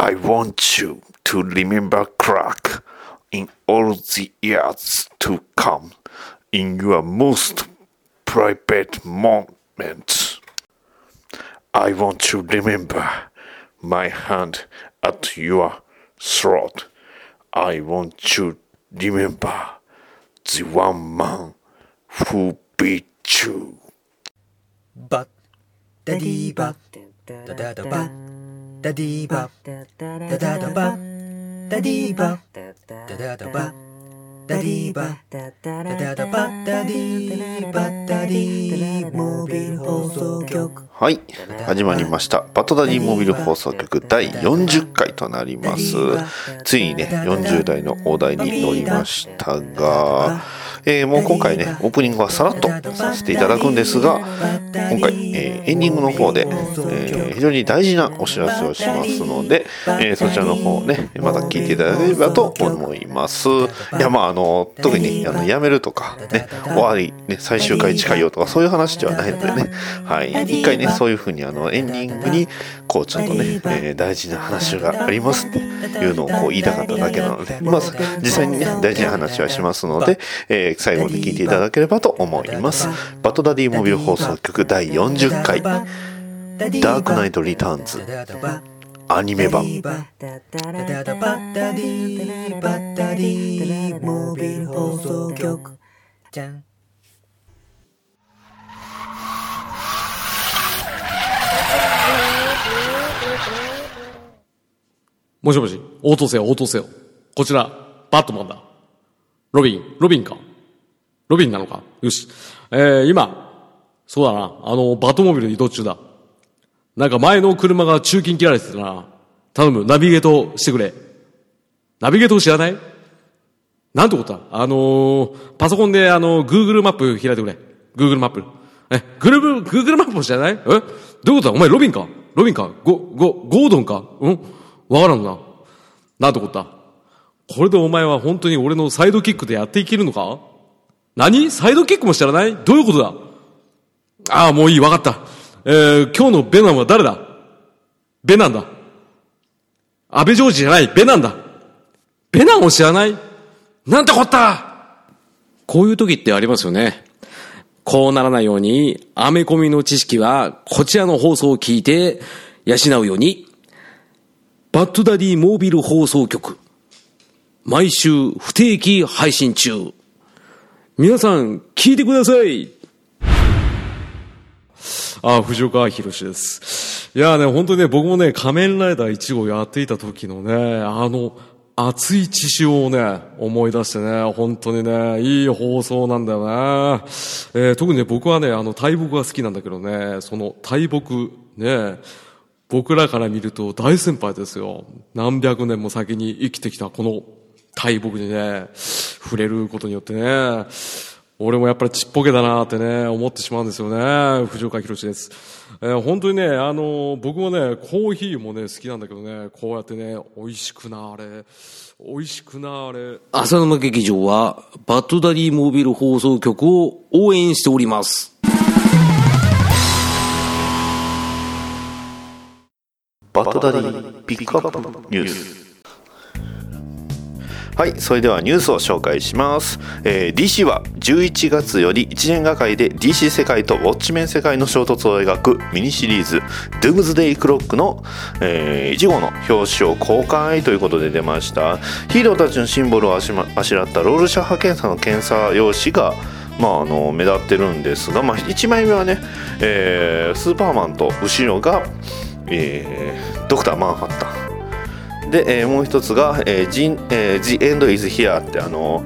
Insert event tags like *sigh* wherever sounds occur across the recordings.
I want you to remember crack in all the years to come in your most private moments. I want to remember my hand at your throat. I want to remember the one man who beat you. But, daddy, but, da da da, da. ダディーバダダダバダディーバダダダバダディーバダダダバダディーバダディーモービル放送局。はい。始まりました。バトダディモビル放送局第40回となります。ついにね、40代の大台に乗りましたが、えーもう今回ね、オープニングはさらっとさせていただくんですが、今回、えーエンディングの方で、えー非常に大事なお知らせをしますので、えーそちらの方ね、また聞いていただければと思います。いや、まあ、あの、特に、あの、やめるとか、ね、終わり、ね、最終回近いよとか、そういう話ではないのでね、はい。一回ね、そういうふうに、あの、エンディングに、こう、ちょっとね、えー大事な話がありますっていうのをこう言いたかっただけなので、まあ、実際にね、大事な話はしますので、えー最後まで聞いていただければと思います。バトダディモビル放送局第40回、ダークナイトリターンズアニメ版。ダダダバダディーバダディーモービル放送局じゃんもしもし、応答せよ、応答せよ。こちら、バットマンだ。ロビン、ロビンか。ロビンなのか？よし。えー、今、そうだな、あの、バトモビル移動中だ。なんか前の車が中金切られてたな。頼む、ナビゲートしてくれ。ナビゲート知らない？なんてことだ？あのー、パソコンであの、Google マップ開いてくれ。Google マップ。え、Google、Google マップも知らない？え？どういうことだ？お前ロビンか？ロビンか？ゴ、ゴ、ゴードンか？うん？わからんな。なんてことだ？これでお前は本当に俺のサイドキックでやっていけるのか？何？サイドキックも知らない？どういうことだ？ああ、もういい、わかった。えー、今日のベナンは誰だ？ベナンだ。安倍ジョージじゃない、ベナンだ。ベナンを知らない？なんてこった？こういう時ってありますよね。こうならないように、アメコミの知識は、こちらの放送を聞いて、養うように、バッドダディモービル放送局。毎週不定期配信中。皆さん、聞いてください。あ、藤岡弘です。いやね、本当にね、僕もね、仮面ライダー1号やっていた時のね、あの、熱い血潮をね、思い出してね、本当にね、いい放送なんだよな。えー特にね、僕はね、あの、大木が好きなんだけどね、その大木、ね、僕らから見ると大先輩ですよ。何百年も先に生きてきたこの大木にね、触れることによってね、俺もやっぱりちっぽけだなってね、思ってしまうんですよね。藤岡弘です。えー本当にね、あの僕もね、コーヒーもね、好きなんだけどね、こうやってね、美味しくなあれ、美味しくなあれ。浅沼劇場は、バッドダディモービル放送局を応援しております。バトダディピックアップニュースはいそれではニュースを紹介します、えー DC は11月より1年がかりで DC 世界とウォッチメン世界の衝突を描くミニシリーズ「ドゥームズデイ・クロックの」え1号の表紙を公開ということで出ました。ヒーローたちのシンボルをあしまあしらったロールシャッハ検査の検査用紙がまあ、あの目立ってるんですが、まあ、1枚目はね、えースーパーマンと後ろが、えードクター・マンハッタン。で、えーもう一つが、えージンえー The End is Here ってあの、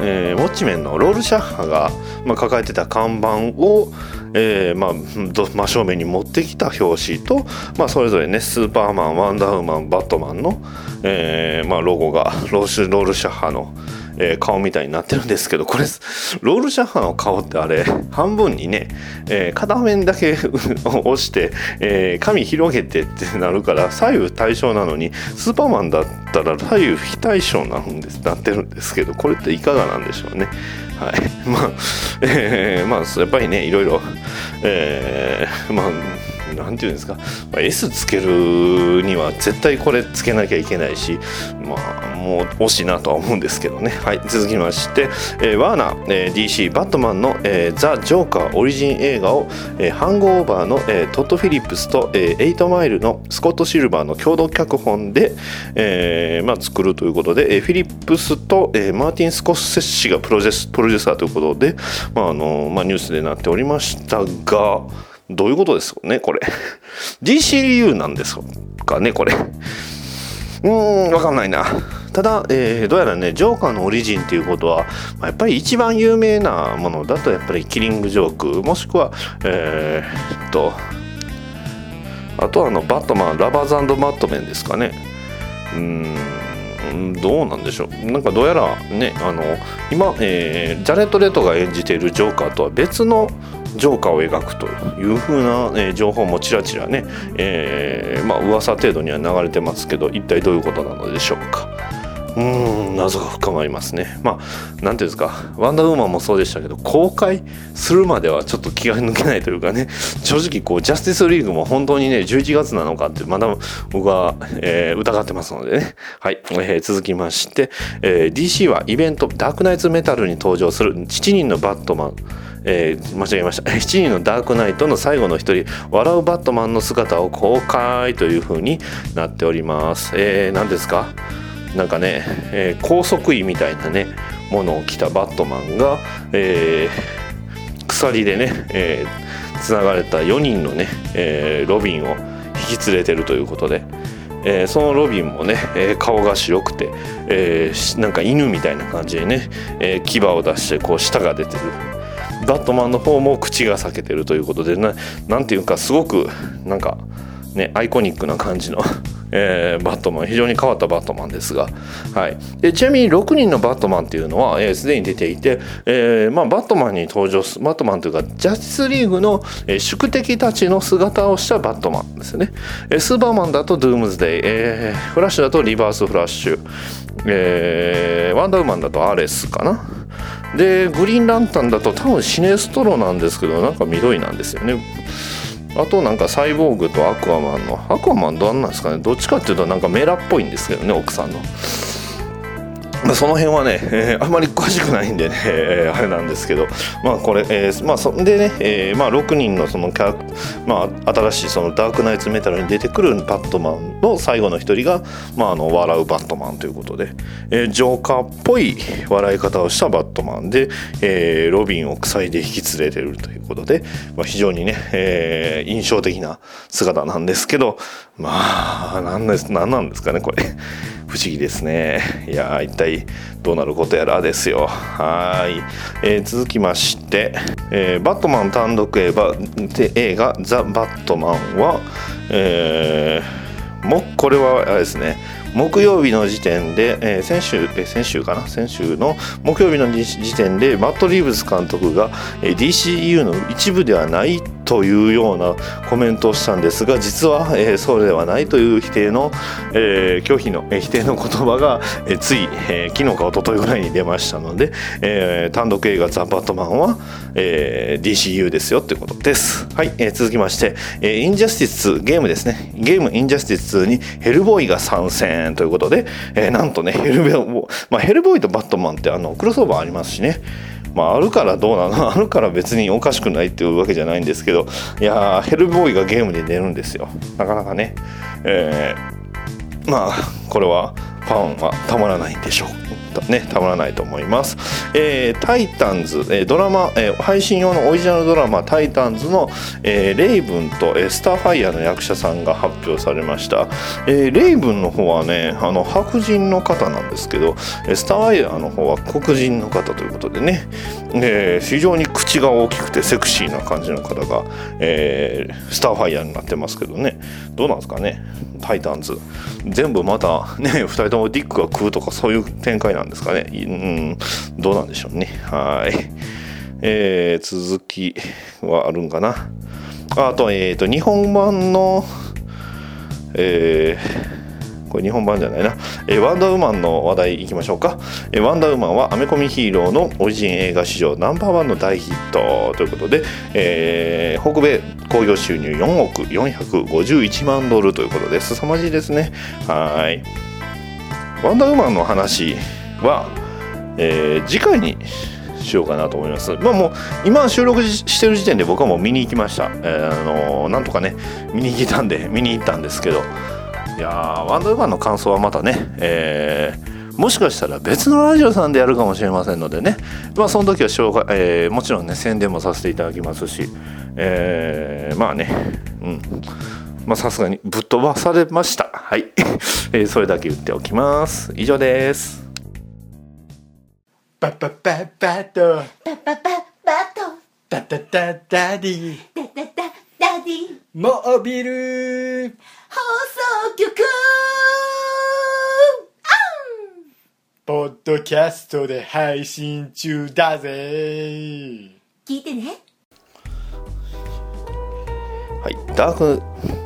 えーウォッチメンのロールシャッハが、まあ、抱えてた看板を、えーまあ、真正面に持ってきた表紙と、まあ、それぞれねスーパーマンワンダーウーマンバットマンの、えーまあ、ロゴがローシュロールシャッハの、えー顔みたいになってるんですけどこれロールシャッハの顔ってあれ半分にね、えー片面だけ *laughs* 押して、えー紙広げてってなるから左右対称なのにスーパーマンだったら左右非対称なんですなってるんですけどこれっていかがなんでしょうね。はい、*laughs* まあ、えーまあやっぱりねいろいろ、えーまあなんていうんですか、まあ S つけるには絶対これつけなきゃいけないしまあもう惜しいなとは思うんですけどね。はい続きまして、えーワーナー、えー DC バットマンの、えーザ・ジョーカーオリジン映画を、えーハングオーバーの、えートッド・フィリップスと、えーエイトマイルのスコット・シルバーの共同脚本で、えーまあ、作るということで、えーフィリップスと、えーマーティン・スコッセッシがプロデュースプロデューサーということで、まああのまあ、ニュースでなっておりましたがどういうことですかねこれ。*laughs* DCU なんですかねこれ。うーんわかんないな。ただ、えーどうやらねジョーカーのオリジンっていうことは、まあやっぱり一番有名なものだとやっぱりキリングジョークもしくはえーっとあとはあのバットマンラバーズバットメンですかね。うーんどうなんでしょう。なんかどうやらねあの今、えージャレット・レトが演じているジョーカーとは別のジョーカーを描くというふうな、えー情報もちらちらね、えーまあ噂程度には流れてますけど一体どういうことなのでしょうか。うん謎が深まりますね。まあなんていうんですかワンダーウーマンもそうでしたけど公開するまではちょっと気が抜けないというかね正直こうジャスティスリーグも本当にね11月なのかってまだ僕は、えー疑ってますのでね。はい、えー続きまして、えー DC はイベントダークナイツメタルに登場する7人のバットマン。えー間違えました。*laughs* 7人のダークナイトの最後の一人笑うバットマンの姿を公開という風になっております、えー何ですか？なんかね、えー高速医みたいなねものを着たバットマンが、えー鎖でね、えーつながれた4人のね、えーロビンを引き連れてるということで、えーそのロビンもね、えー顔が白くて、えーなんか犬みたいな感じでね、えー牙を出してこう舌が出てる。バットマンの方も口が裂けてるということでななんていうかすごくなんかねアイコニックな感じの、*laughs* えーバットマン非常に変わったバットマンですが、はい、でちなみに6人のバットマンっていうのはえー、に出ていて、えーまあ、バットマンに登場するバットマンというかジャスティスリーグの、えー宿敵たちの姿をしたバットマンですね、えースーパーマンだとドゥームズデイ、えーフラッシュだとリバースフラッシュ、えーワンダーウーマンだとアレスかな。でグリーンランタンだと多分シネストロなんですけどなんか緑なんですよねあとなんかサイボーグとアクアマンのアクアマンどんなんですかねどっちかっていうとなんかメラっぽいんですけどね奥さんの。その辺はね、えーあんまり詳しくないんでね、えーあれなんですけど、まあこれ、えーまあそんでね、えーまあ6人のそのキャまあ新しいそのダークナイツメタルに出てくるバットマンの最後の一人が、まああの笑うバットマンということで、えージョーカーっぽい笑い方をしたバットマンで、えーロビンを鎖で引き連れてるということで、まあ、非常にね、えー印象的な姿なんですけど、まあ、なんです、なんなんですかね、これ。*laughs* 不思議ですね。いや、一体どうなることやらですよ。はい。えー続きまして、えーバットマン単独映画、映画ザ・バットマンは、えーもこれはあれですね木曜日の時点で、えー先週、えー先週かな？先週の木曜日の時点でマット・リーブス監督が、えー DCU の一部ではないというようなコメントをしたんですが実は、えーそうではないという否定の、えー拒否の、えー否定の言葉が、えーつい、えー昨日か一昨日ぐらいに出ましたので、えー単独映画「ザ・バットマンは」えー DCU ですよってことです。はい、えー続きまして、えーインジャスティスゲームですねゲームインジャスティス2にヘルボーイが参戦ということで、えーなんとねヘルベまあ、ヘルボーイとバットマンってあのクロスオーバーありますしねまあ、あるからどうなの？*laughs* あるから別におかしくないっていうわけじゃないんですけどいやーヘルボーイがゲームで出るんですよ。なかなかね、えーまあこれはファンはたまらないんでしょう。ねたまらないと思います、えータイタンズ、えードラマ、えー配信用のオリジナルドラマ「タイタンズの」えーレイブンと、えースターファイヤーの役者さんが発表されました、えーレイブンの方はねあの白人の方なんですけどスターファイヤーの方は黒人の方ということでね、えー非常に口が大きくてセクシーな感じの方が、えースターファイヤーになってますけどね。どうなんですかね？タイタンズ。全部またね *laughs* 2人ともディックが食うとかそういう展開なんですかね。うん。どうなんでしょうね。はい。えー続きはあるんかな。あと,、えー、と日本版のえーこれ日本版じゃないな、えーワンダーウーマンの話題いきましょうか、えーワンダーウーマンはアメコミヒーローのオリジン映画史上ナンバーワンの大ヒットということで、えー北米興行収入4億451万ドルということで凄まじいですねはいワンダーウーマンの話は、えー次回にしようかなと思います。まあもう今収録してる時点で僕はもう見に行きました。えーあのーなんとかね見に行けたんで見に行ったんですけどいやーワンダーウーマンの感想はまたね、えーもしかしたら別のラジオさんでやるかもしれませんのでね、まあ、その時は紹介、えーもちろんね宣伝もさせていただきますし、えーまあねうん。まあさすがにぶっ飛ばされました。はい、*laughs* えーそれだけ言っておきます。以上です。パパパパとパパパバト。タタタダディ。ダダダダディ。モービル放送局。ポッドキャストで配信中だぜ。聞いてね。はい、ダーク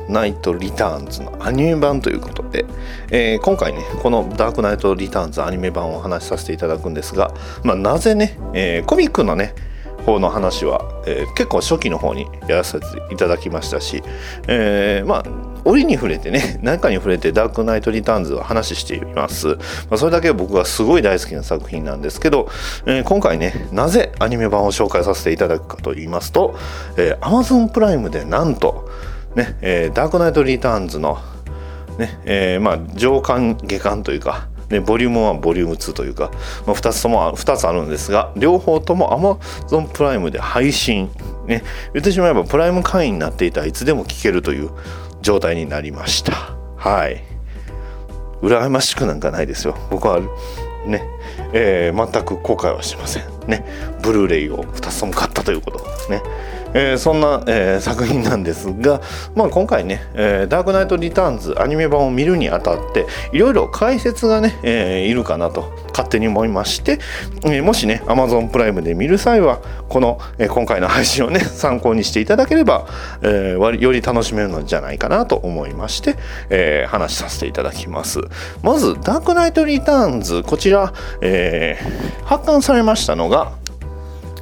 ナイト・リターンズのアニメ版ということで、えー今回ねこのダークナイト・リターンズアニメ版をお話しさせていただくんですが、まあ、なぜね、えーコミックのね方の話は、えー結構初期の方にやらせていただきましたし、えーまあ折に触れてね *laughs* 何かに触れてダークナイト・リターンズは話しています、まあ、それだけ僕がすごい大好きな作品なんですけど、えー今回ねなぜアニメ版を紹介させていただくかと言いますと、えー Amazon プライムでなんとね、えーダークナイト・リターンズのねえーまあ上巻下巻というか、ね、ボリューム1ボリューム2というか、まあ、2つとも2つあるんですが両方とも Amazon プライムで配信。ね。言ってしまえばプライム会員になっていたらいつでも聞けるという状態になりました。はい。羨ましくなんかないですよ。僕はね、えー全く後悔はしません。ね。ブルーレイを2つとも買ったということ。ですね。えーそんな、えー作品なんですが、まあ、今回ね、えーダークナイト・リターンズ」アニメ版を見るにあたっていろいろ解説がね、えいるかなと勝手に思いまして、えもしね Amazon プライムで見る際はこの、え今回の配信をね参考にしていただければ、えより楽しめるのじゃないかなと思いまして、え話しさせていただきます。まずダークナイト・リターンズこちら、え発刊されましたのが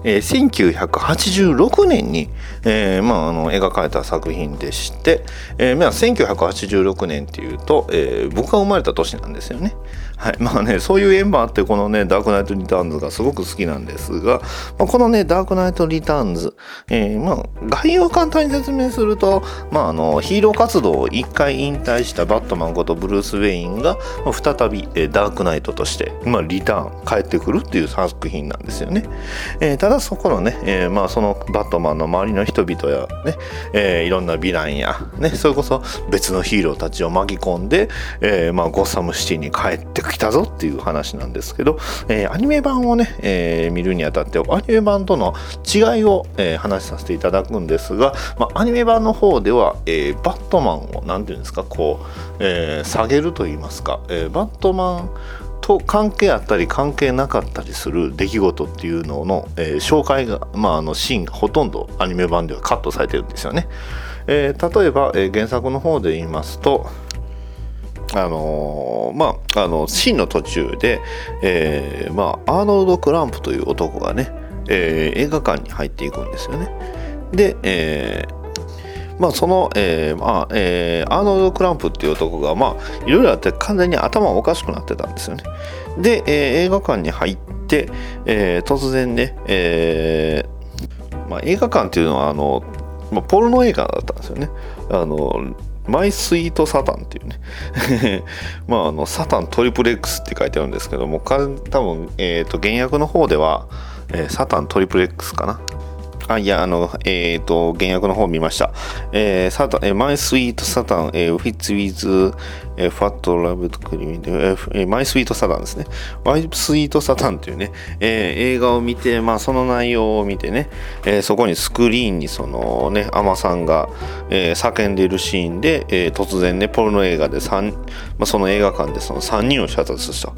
えー1986年に、えーまあ、あの描かれた作品でして、えーまあ、1986年っていうと、えー僕が生まれた年なんですよね。はいまあね、そういう縁もあってこのね「ダークナイト・リターンズ」がすごく好きなんですが、まあ、このね「ダークナイト・リターンズ」えーまあ、概要を簡単に説明すると、まあ、あのヒーロー活動を一回引退したバットマンことブルース・ウェインが、まあ再び、えーダークナイトとして、まあ、リターン帰ってくるっていう作品なんですよね。えーただそこのね、えーまあ、そのバットマンの周りの人々やね、えーいろんなヴィランや、ね、それこそ別のヒーローたちを巻き込んで、えーまあ、ゴッサムシティに帰ってくるきたぞっていう話なんですけど、えーアニメ版をね、えー見るにあたってアニメ版との違いを、えー話させていただくんですが、まあ、アニメ版の方では、えバットマンを何ていうんですかこう、え下げると言いますか、えバットマンと関係あったり関係なかったりする出来事っていうのの、えー紹介が、まあ、あのシーンがほとんどアニメ版ではカットされてるんですよね。えー例えば、えー原作の方で言いますとあのーまああのシーンの途中で、えーまあ、アーノルド・クランプという男がね、えー映画館に入っていくんですよね。で、えーまあその、えーまあえーアーノルド・クランプっていう男がまあいろいろあって完全に頭おかしくなってたんですよね。で、えー映画館に入って、えー突然ね、えーまあ、映画館っていうのはあの、まあ、ポルノ映画だったんですよね。あのマイスイートサタンっていうね。*laughs* まああのサタントリプレックスって書いてあるんですけども多分、えー、と原訳の方では、えーサタントリプレックスかな。あ、いや、あの、えっ、と、原訳の方見ました。えー、サタン、えー、マイスイートサタン、えー、フィッツウィズ、えー、ファットラブとクリミえーえーマイスイートサタンですね。マイスイートサタンっていうね、えー映画を見て、まあ、その内容を見てね、えーそこにスクリーンにそのね、アマさんが、えー叫んでいるシーンで、えー突然ね、ポルノ映画で3、まあ、その映画館でその3人を射殺した。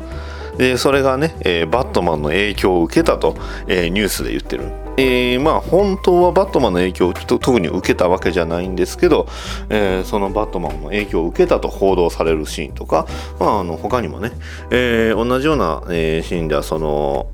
でそれがね、えーバットマンの影響を受けたと、えーニュースで言ってるえーまあ本当はバットマンの影響を特に受けたわけじゃないんですけど、えーそのバットマンの影響を受けたと報道されるシーンとか、まあ、あの他にもね、えー同じような、えシーンではその、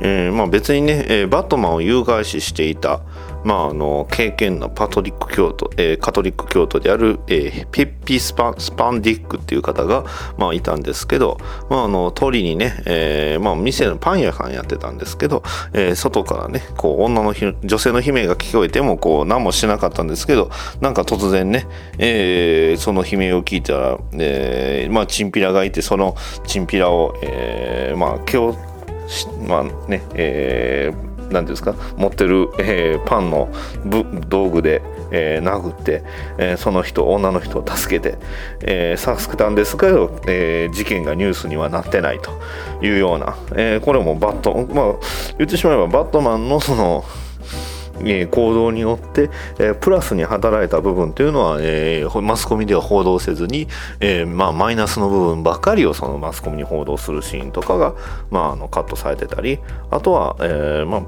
えまあ、別にね、えバットマンを誘拐死していた、まあ、あの敬虔なパトリック教徒、えーカトリック教徒である、えーペッピースパン・スパンディックっていう方が、まあ、いたんですけど、まあ、あの通りにね、えーまあ、店のパン屋さんやってたんですけど、えー外からねこう女の女性の悲鳴が聞こえてもこう何もしなかったんですけどなんか突然ね、えーその悲鳴を聞いたら、えーまあ、チンピラがいてそのチンピラを、えーまあ、毛をしまあねえー何ですか持ってる、えーパンの道具で、えー殴って、えーその人女の人を助けて、えー助けたんですけど、えー事件がニュースにはなってないというような、えーこれもバットまあ言ってしまえばバットマンのそのえ行動によって、えプラスに働いた部分というのは、えマスコミでは報道せずに、えまあ、マイナスの部分ばかりをそのマスコミに報道するシーンとかが、まあ、あのカットされてたりあとは、えまあ、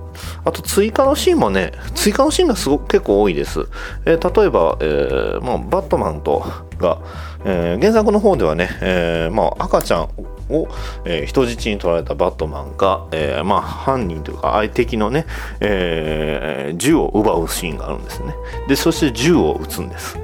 あと追加のシーンもね追加のシーンがすごく結構多いです、え例えば、えまあ、バットマンとが、え原作の方ではね、えまあ、赤ちゃんを、えー人質に取られたバットマンが、えーまあ、犯人というか相敵のね、えー銃を奪うシーンがあるんですね。でそして銃を撃つんです。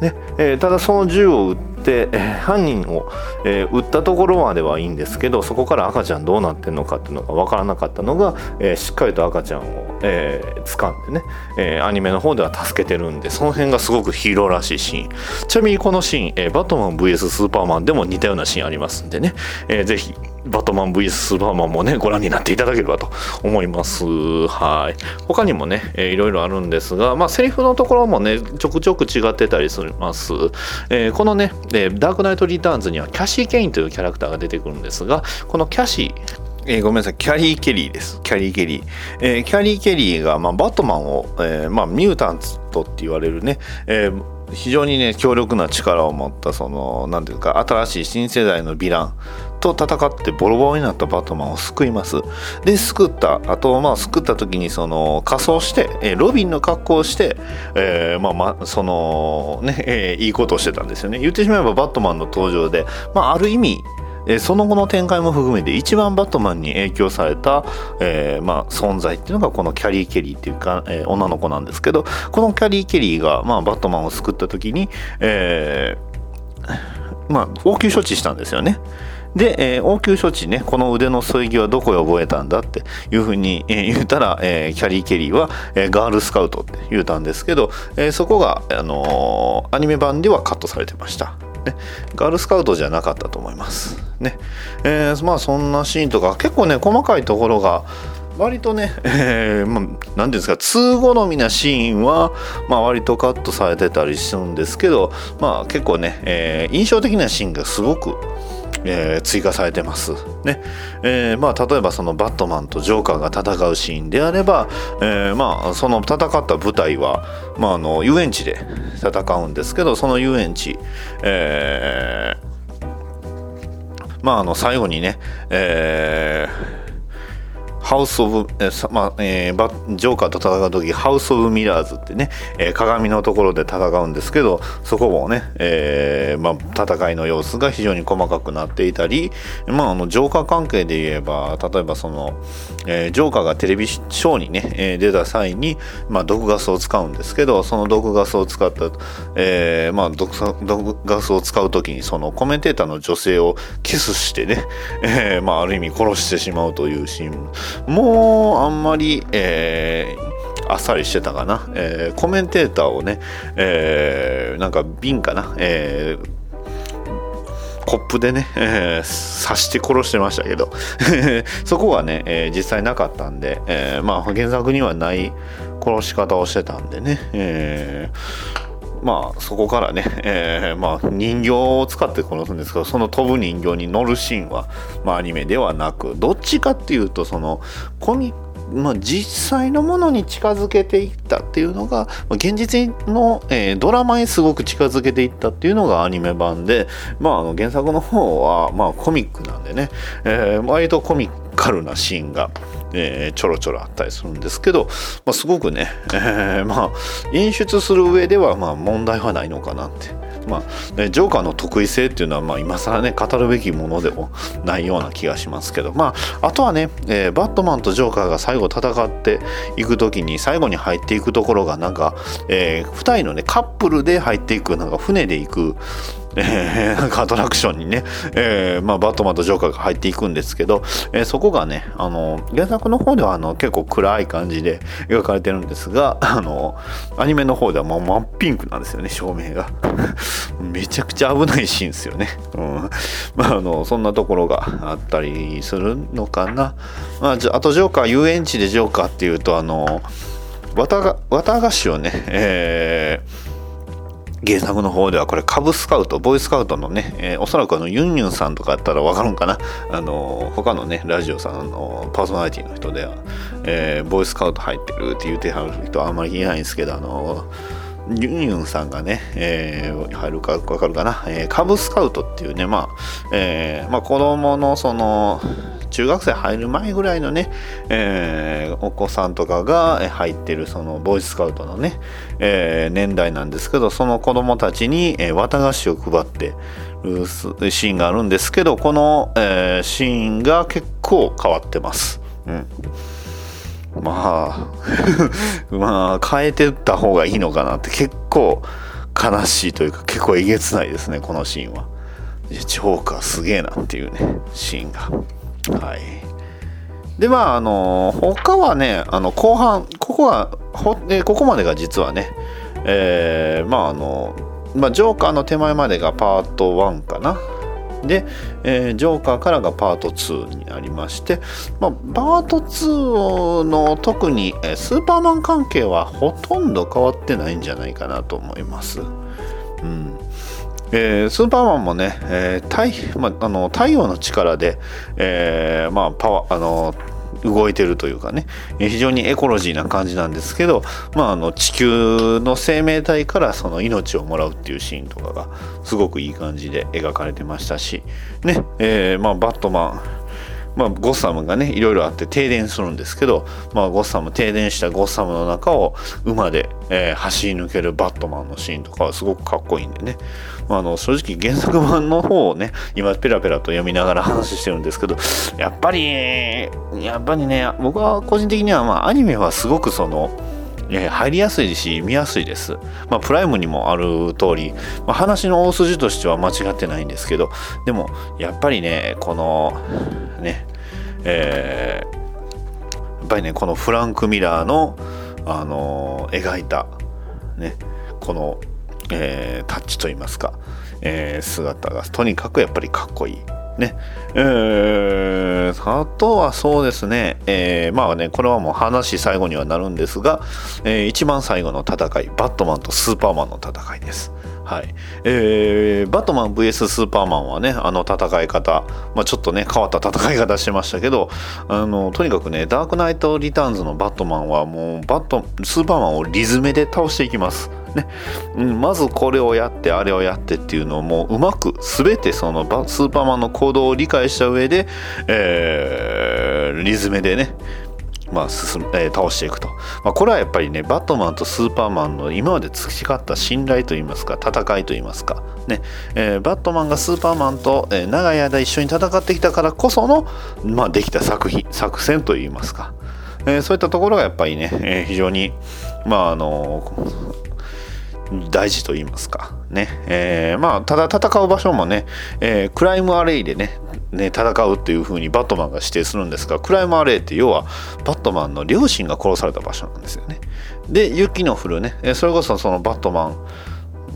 ねえーただその銃を撃って、えー犯人を、えー撃ったところまではいいんですけどそこから赤ちゃんどうなってるのかっていうのが分からなかったのが、えーしっかりと赤ちゃんを、えー掴んでね、えーアニメの方では助けてるんでその辺がすごくヒーローらしいシーン。ちなみにこのシーン、えーバトマン VS スーパーマンでも似たようなシーンありますんでね、えーぜひバットマン VS スーパーマンもねご覧になっていただければと思いますはい他にもね、えーいろいろあるんですがまあセリフのところもねちょくちょく違ってたりします、えーこのね、えーダークナイトリターンズにはキャシー・ケインというキャラクターが出てくるんですがこのキャシーえーごめんなさい、キャリー・ケリーです。キャリー・ケリー。えーキャリー・ケリーが、まあ、バットマンを、えーまあ、ミュータントって言われるね、えー非常にね、強力な力を持った、その、なんていうか、新しい新世代のヴィランと戦ってボロボロになったバットマンを救います。で、救った、あと、まあ、救った時に、その、仮装して、えーロビンの格好をして、えーまあ、まあ、その、ね、えーいいことをしてたんですよね。言ってしまえば、バットマンの登場で、まあ、ある意味、えーその後の展開も含めて一番バットマンに影響された、えーまあ、存在っていうのがこのキャリー・ケリーっていうか、えー女の子なんですけどこのキャリー・ケリーが、まあ、バットマンを救った時に、えーまあ、応急処置したんですよね。で、えー応急処置ね、この腕の添い木はどこへ覚えたんだっていうふうに、えー言ったら、えーキャリー・ケリーは、えーガールスカウトって言うたんですけど、えーそこが、あのーアニメ版ではカットされてました。ね、ガールスカウトじゃなかったと思います。ね。えーまあそんなシーンとか、結構ね、細かいところが、割とね、えーまあ、なんていうんですか、通好みなシーンは、まあ割とカットされてたりするんですけど、まあ結構ね、えー印象的なシーンがすごく、えー追加されてます。ね。えーまあ例えばそのバットマンとジョーカーが戦うシーンであれば、えーまあその戦った舞台は、まああの遊園地で戦うんですけど、その遊園地、えーまああの最後にね、えーハウス・オブ、えーさまえージョーカーと戦う時ハウス・オブ・ミラーズってね、えー鏡のところで戦うんですけどそこもね、えーまあ、戦いの様子が非常に細かくなっていたり、まあ、あのジョーカー関係で言えば例えばその、えージョーカーがテレビショーにね、えー出た際に、まあ、毒ガスを使うんですけどその毒ガスを使った、えーまあ、毒毒ガスを使う時にそのコメンテーターの女性をキスしてね、えーまあ、ある意味殺してしまうというシーンもうあんまり、えーあっさりしてたかな、えーコメンテーターをね、えーなんか瓶かな、えーコップでね、えー刺して殺してましたけど。*laughs* そこはね、えー実際なかったんで、えーまあ原作にはない殺し方をしてたんでね、えまあそこからね、*laughs* えーまあ人形を使って殺すんですけどその飛ぶ人形に乗るシーンは、まあ、アニメではなくどっちかっていうとそのコミまあ、実際のものに近づけていったっていうのが現実の、えードラマにすごく近づけていったっていうのがアニメ版で、まあ、あの原作の方は、まあ、コミックなんでね、えー割とコミカルなシーンが、えーちょろちょろあったりするんですけど、まあ、すごくね、えーまあ演出する上ではまあ問題はないのかなって。まあ、ジョーカーの得意性っていうのは、まあ、今更ね語るべきものでもないような気がしますけど、まあ、あとはね、えーバットマンとジョーカーが最後戦っていく時に最後に入っていくところがなんか、え2人のねカップルで入っていくなんか船で行くえー *laughs* なんかアトラクションにね、えーまあ、バットマンとジョーカーが入っていくんですけど、えーそこがねあの原作の方ではあの結構暗い感じで描かれてるんですが *laughs* あのアニメの方ではもう真っピンクなんですよね照明が。*laughs* めちゃくちゃ危ないシーンですよね、うん。まあ、あのそんなところがあったりするのかな、まあ、あとジョーカー遊園地でジョーカーっていうとあの綿が綿菓子をね、えー原作の方ではこれカブスカウトボーイスカウトのね、えーおそらくあのユンユンさんとかやったら分かるんかな。あの他のねラジオさんのパーソナリティの人では、えーボーイスカウト入ってるって言うてはる人はあんまりいないんですけどあのユンユンさんがね、えー入るか分かるかな、えーカブスカウトっていうねまあ、えーまあ子供のその中学生入る前ぐらいのね、えーお子さんとかが入ってるそのボーイスカウトのね、えー年代なんですけどその子供たちに、えー綿菓子を配ってるシーンがあるんですけどこの、えーシーンが結構変わってます。うんまあ *laughs* まあ変えてった方がいいのかなって結構悲しいというか結構えげつないですねこのシーンは。ジョーカーすげえなっていうねシーンが。はい。でまああの他はねあの後半ここはほ、えここまでが実はねえーまああのまあジョーカーの手前までがパート1かなで、えージョーカーからがパート2になりまして、まあ、パート2の特に、えースーパーマン関係はほとんど変わってないんじゃないかなと思います。うんえースーパーマンもね、えー太まあ、あの太陽の力で、えーまあ、パワーあの動いてるというかね。非常にエコロジーな感じなんですけど、まあ、あの地球の生命体からその命をもらうっていうシーンとかがすごくいい感じで描かれてましたし、ねえーまあ、バットマンまあ、ゴッサムがねいろいろあって停電するんですけど、まあ、ゴッサム停電したゴッサムの中を馬で、えー走り抜けるバットマンのシーンとかはすごくかっこいいんでね、まあ、あの正直原作版の方をね今ペラペラと読みながら話してるんですけどやっぱりやっぱりね僕は個人的にはまあアニメはすごくそのえ入りやすいし見やすいです。まあ、プライムにもある通り、まあ、話の大筋としては間違ってないんですけどでもやっぱりねこのねえーやっぱりねこのフランク・ミラーの、あのー描いたねこの、えータッチといいますか、えー姿がとにかくやっぱりかっこいい。ねえーあとはそうですね、えーまあねこれはもう話最後にはなるんですが、えー一番最後の戦いバットマンとスーパーマンの戦いです。はいえーバットマン VS スーパーマンはねあの戦い方、まあ、ちょっとね変わった戦い方しましたけどあのとにかくねダークナイト・リターンズのバットマンはもうバットスーパーマンをリズムで倒していきます。ねうん、まずこれをやってあれをやってっていうのをもううまく全てそのスーパーマンの行動を理解した上で、えーリズムでねまあ進むえー倒していくと、まあ、これはやっぱりねバットマンとスーパーマンの今まで培った信頼といいますか戦いといいますかね、えーバットマンがスーパーマンと、えー長い間一緒に戦ってきたからこその、まあ、できた作品作戦といいますか、えーそういったところがやっぱりね、えー非常にまああの大事と言いますか。ね、えーまあただ戦う場所もね、えークライムアレイでねね戦うっていう風にバットマンが指定するんですがクライムアレイって要はバットマンの両親が殺された場所なんですよね。で雪の降るね。えそれこそそのバットマン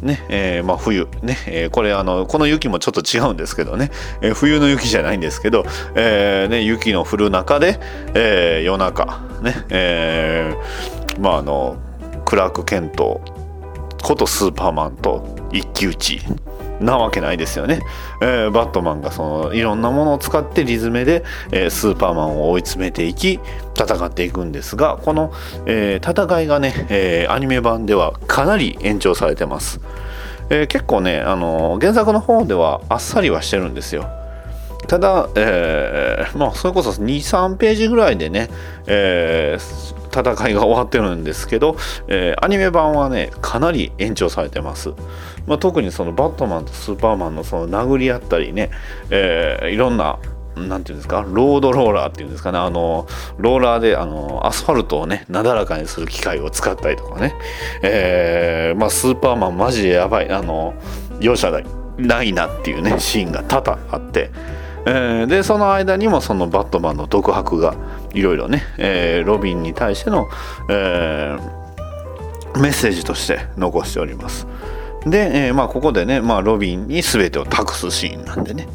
ねえーまあ、冬ね、えーこれあのこの雪もちょっと違うんですけどね、えー冬の雪じゃないんですけど、えーね、雪の降る中で、えー夜中ね、えーまああのクラーク・ケントことスーパーマンと一騎打ちなわけないですよね、えーバットマンがそのいろんなものを使ってリズムで、えースーパーマンを追い詰めていき戦っていくんですがこの、えー戦いがね、えアニメ版ではかなり延長されてます、え結構ね、あの原作の方ではあっさりはしてるんですよ。ただ、えまあ、それこそ23ページぐらいでね、えー戦いが終わってるんですけど、えーアニメ版はねかなり延長されてます、まあ、特にそのバットマンとスーパーマンのその殴り合ったりね、えーいろんななんていうんですかロードローラーっていうんですかねあのローラーであのアスファルトをねなだらかにする機械を使ったりとかね、えーまあ、スーパーマンマジでやばい。あの容赦ないないなっていうねシーンが多々あって、えーでその間にもそのバットマンの独白がいろいろね、えーロビンに対しての、えーメッセージとして残しております。で、えまあ、ここでね、まあ、ロビンに全てを託すシーンなんでね。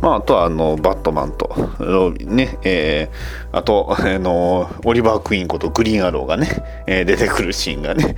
まあ、あとはあのバットマンとロビンね、えーあと、あのオリバー・クイーンことグリーンアローがね、えー出てくるシーンがね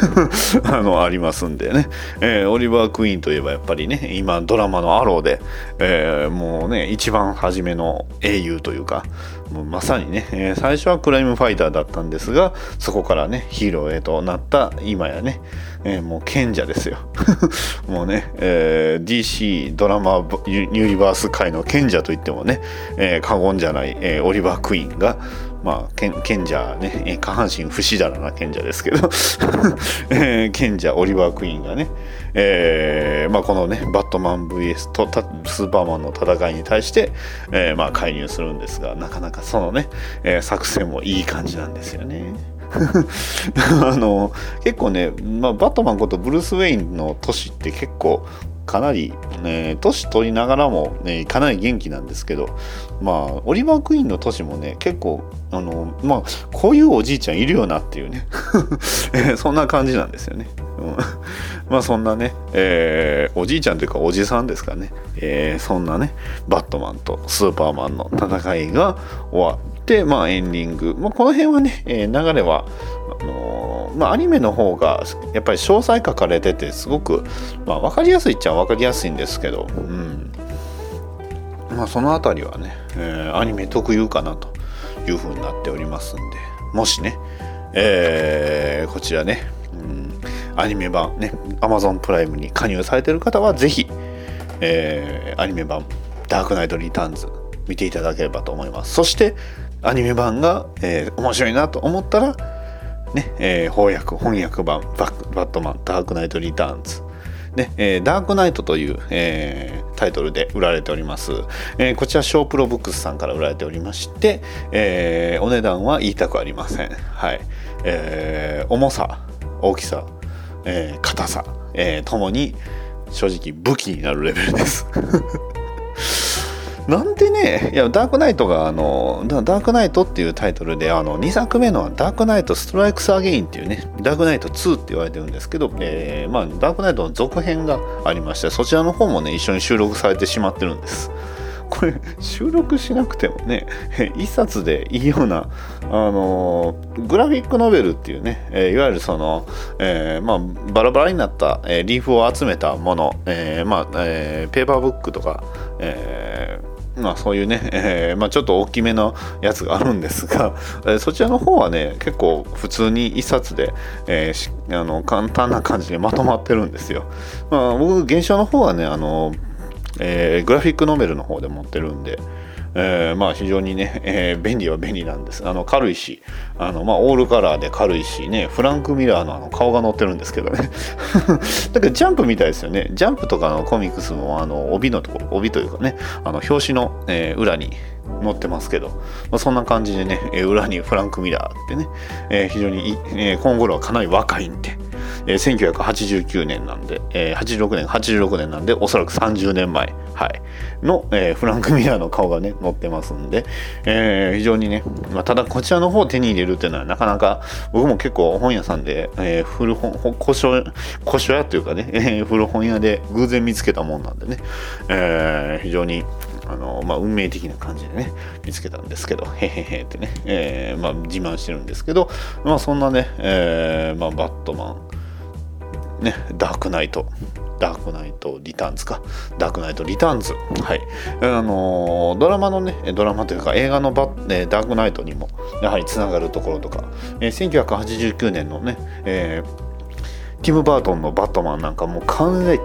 *laughs* あのありますんでね、えーオリバー・クイーンといえばやっぱりね今ドラマの「アローで」えーもうね一番初めの英雄というかもうまさにね、え最初はクライムファイターだったんですがそこからねヒーローへとなった今やね、えーもう賢者ですよ *laughs* もうね、えー DC ドラマユユニバース界の賢者といってもね、えー過言じゃない、えーオリバー・クイーンがまあ、賢者ね、下半身不死だらな賢者ですけど、*laughs* えー賢者オリバー・クイーンがね、えーまあ、このねバットマン VS とスーパーマンの戦いに対して、えーまあ、介入するんですがなかなかそのね、えー作戦もいい感じなんですよね。*laughs* あの結構ね、まあ、バットマンことブルース・ウェインの都市って結構かなり、ね、年取りながらも、ね、かなり元気なんですけど、まあ、オリバー・クイーンの都市もね結構あの、まあ、こういうおじいちゃんいるよなっていうね。*laughs* そんな感じなんですよね。うん。まあそんなね、えーおじいちゃんというかおじさんですかね、えーそんなねバットマンとスーパーマンの戦いが終わ、まあ、エンディング、まあ、この辺はね、えー流れはあのーまあ、アニメの方がやっぱり詳細書かれててすごく、まあ、分かりやすいっちゃ分かりやすいんですけど、うん。まあ、その辺りはね、えーアニメ特有かなというふうになっておりますんで。もしね、えーこちらね、うん、アニメ版ね Amazon プライムに加入されている方はぜひ、えーアニメ版「ダークナイト・リターンズ」見ていただければと思います。そしてアニメ版が、えー面白いなと思ったらね、えー翻訳翻訳版バッバットマンダークナイトリターンズねえーダークナイトという、えータイトルで売られております、えーこちらショープロブックスさんから売られておりまして、えーお値段は言いたくありません。はい、えー重さ大きさ、えー硬さ、えーともに正直武器になるレベルです。なんでね、いや、ダークナイトが、あの、ダークナイトっていうタイトルで、あの、2作目のはダークナイトストライクスアゲインっていうね、ダークナイト2って言われてるんですけど、えーまあ、ダークナイトの続編がありまして、そちらの方もね、一緒に収録されてしまってるんです。これ、収録しなくてもね、*laughs* 一冊でいいような、あのグラフィックノベルっていうね、えーいわゆるその、えーまあ、バラバラになった、えーリーフを集めたもの、えまあえペーパーブックとか、えーまあそういうね、*laughs* えーまあ、ちょっと大きめのやつがあるんですが、*laughs* えーそちらの方はね結構普通に1冊で、えーあの簡単な感じでまとまってるんですよ。まあ、僕現象の方はねあの、えグラフィックノベルの方で持ってるんで、えーまあ非常にね、*laughs* えー便利は便利なんです。あの軽いしあの、まあ、オールカラーで軽いしねフランク・ミラーのあの顔が載ってるんですけどね。*laughs* だからジャンプみたいですよね。ジャンプとかのコミックスもあの帯のところ帯というかねあの表紙の、えー裏に載ってますけど、まあ、そんな感じでね、えー裏にフランク・ミラーってね、えー非常に、えーこの頃はかなり若いんで、えー1989年なんで、えー86年86年なんでおそらく30年前、はい、の、えーフランク・ミラーの顔がね載ってますんで、えー非常にね、まあ、ただこちらの方を手に入れるっていうのはなかなか僕も結構本屋さんで、えー古本古書古書屋というかね、えー古本屋で偶然見つけたもんなんでね、えー非常にあのまあ、運命的な感じでね見つけたんですけどへへへってね、えーまあ、自慢してるんですけど、まあ、そんなね、えーまあ、バットマンね、ダークナイト、ダークナイトリターンズか、ダークナイトリターンズ、はい、あのードラマのね、ドラマというか映画のバえーダークナイトにもやはりつながるところとか、えー1989年のね、えーティム・バートンのバットマンなんかもう完全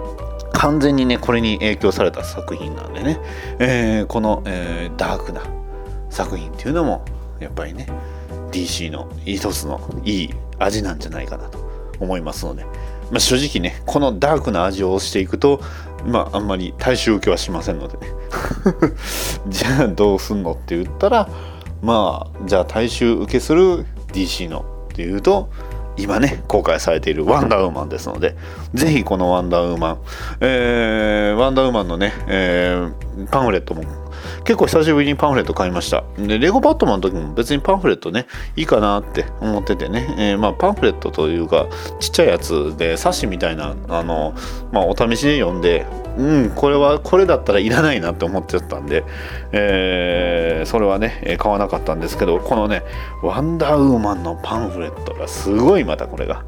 完全にねこれに影響された作品なんでね、えーこの、えーダークな作品っていうのもやっぱりね DC の一つのいい味なんじゃないかなと思いますので、まあ、正直ねこのダークな味をしていくとまああんまり大衆受けはしませんのでね。*laughs* じゃあどうすんのって言ったらまあじゃあ大衆受けする DC のっていうと今ね公開されているワンダーウーマンですのでぜひこのワンダーウーマン、えーワンダーウーマンのね、えーパンフレットも結構久しぶりにパンフレット買いましたでレゴバットマンの時も別にパンフレットねいいかなって思っててね、えーまあ、パンフレットというかちっちゃいやつで冊子みたいなあの、まあ、お試しで読んでうんこれはこれだったらいらないなって思ってたんで、えーそれはね買わなかったんですけどこのねワンダーウーマンのパンフレットがすごいまたこれが。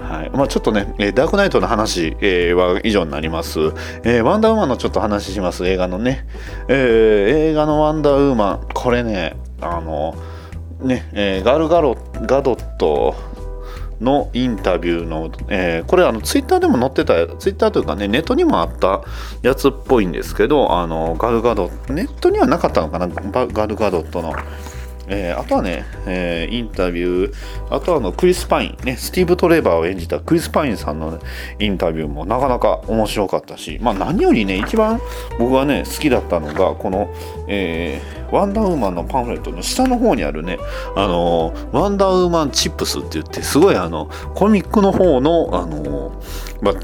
はいまあ、ちょっとね、えダークナイトの話、えーは以上になります、えーワンダーウーマンのちょっと話します、映画のね。えー映画のワンダーウーマン、これね、あの、ね、えガルガロガドットのインタビューの、えーこれあのツイッターでも載ってたツイッターというかねネットにもあったやつっぽいんですけどあのガルガドネットにはなかったのかな？ガルガドットの。えーあとはね、えーインタビュー、あとはあのクリス・パイン、ね、スティーブ・トレーバーを演じたクリス・パインさんの、ね、インタビューもなかなか面白かったし、まあ、何よりね、一番僕がね、好きだったのが、この、えーワンダーウーマンのパンフレットの下の方にあるね、あのワンダーウーマンチップスって言って、すごいあの、コミックの方の、あのまあ、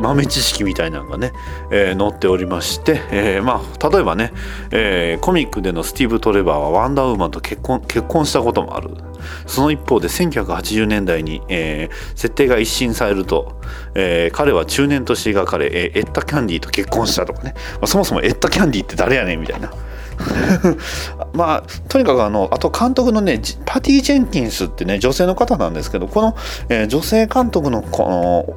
豆知識みたいなのがね、えー載っておりまして、えーまあ、例えばね、えーコミックでのスティーブ・トレバーはワンダーウーマンと結婚結婚したこともある。その一方で1980年代に、えー設定が一新されると、えー彼は中年として描かれ、えーエッタ・キャンディーと結婚したとかね、まあそもそもエッタ・キャンディーって誰やねんみたいな。*laughs* まあとにかくあのあと監督のねパティ・ジェンキンスってね女性の方なんですけどこの、えー女性監督のこの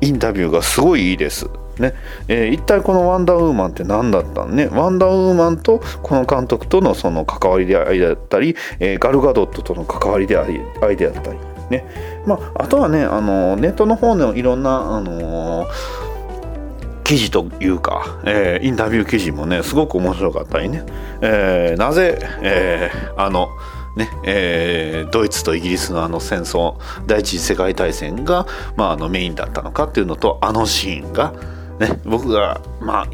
インタビューがすごいいいです。ね。えー一体このワンダーウーマンって何だったんね。ワンダーウーマンとこの監督とのその関わりでありだったり、えーガルガドットとの関わりでありありであったり。ね。まああとはねあのネットの方のいろんなあの記事というか、えーインタビュー記事もねすごく面白かったりね、えーなぜ、えーあのねえードイツとイギリスのあの戦争第一次世界大戦が、まあ、あのメインだったのかっていうのとあのシーンが、ね、僕が、まあ、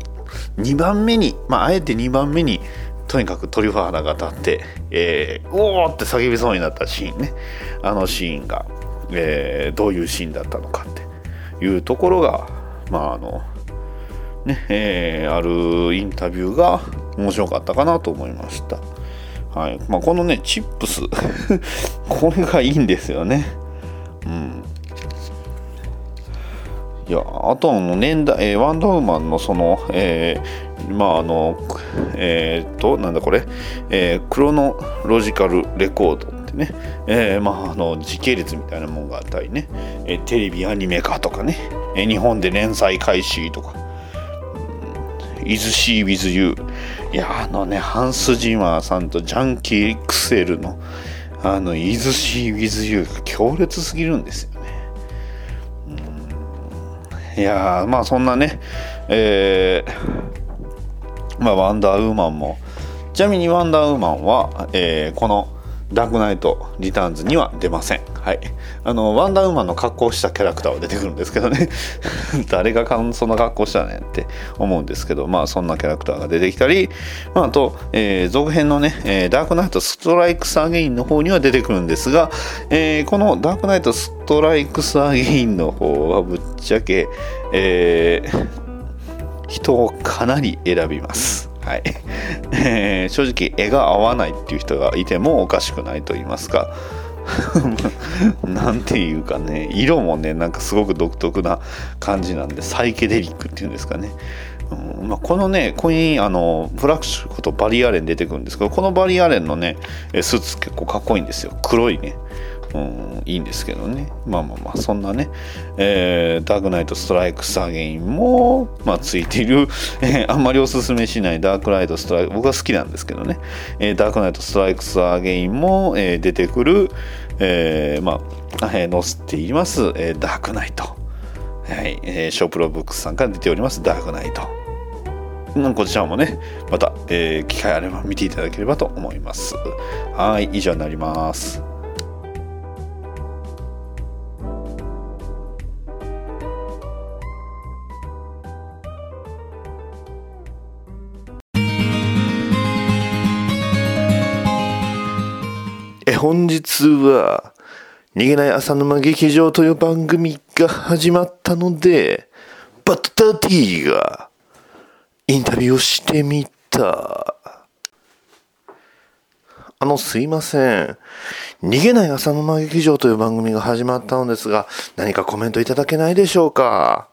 2番目に、まあ、あえて2番目にとにかくトリファーラが立って、えー、おーって叫びそうになったシーンね。あのシーンが、えーどういうシーンだったのかっていうところがまああのねえーあるインタビューが面白かったかなと思いました。はい。まあ、このねチップス。*laughs* これがいいんですよね。うん。いやあとあの年代、えーワンダーウーマンのその、えーまああのえーっとなんだこれ、えークロノロジカルレコードってね、えーまああの時系列みたいなものがあったりね、えーテレビアニメ化とかね、えー日本で連載開始とか「イズシー・ウィズ・ユー」いやあのねハンス・ジマーさんとジャンキー・ XLの「あの Is She With You」が強烈すぎるんですよね。いやーまあそんなねえーまあワンダーウーマンもちなみにワンダーウーマンは、えーこのダークナイトリターンズには出ません。はい。あの、ワンダーウーマンの格好したキャラクターは出てくるんですけどね。*laughs* 誰がかんそんな格好したねって思うんですけど、まあそんなキャラクターが出てきたり、まああと、えー続編のね、えーダークナイトストライクスアゲインの方には出てくるんですが、えーこのダークナイトストライクスアゲインの方はぶっちゃけ、えー人をかなり選びます。はい。えー正直絵が合わないっていう人がいてもおかしくないと言いますか。*laughs* なんていうかね、色もね、なんかすごく独特な感じなんで、サイケデリックっていうんですかね。うんまあ、このね、ここにあのフラッシュことバリー・アレン出てくるんですけど、このバリー・アレンのね、スーツ結構かっこいいんですよ。黒いね。うん、いいんですけどね。まあまあまあ、そんなね、えーダークナイトストライクスアゲインも、まあ、ついている、えーあんまりおすすめしないダークナイトストライク、僕は好きなんですけどね、えーダークナイトストライクスアゲインも、えー出てくる、えーまあ、えー載せています、えーダークナイト。はい、えーショープロブックスさんから出ております。ダークナイト。こちらもねまた、えー機会あれば見ていただければと思います。はい。以上になります。本日は「逃げない浅沼劇場」という番組が始まったのでバッドダディがインタビューをしてみた。あのすいません。逃げない浅沼劇場という番組が始まったのですが何かコメントいただけないでしょうか？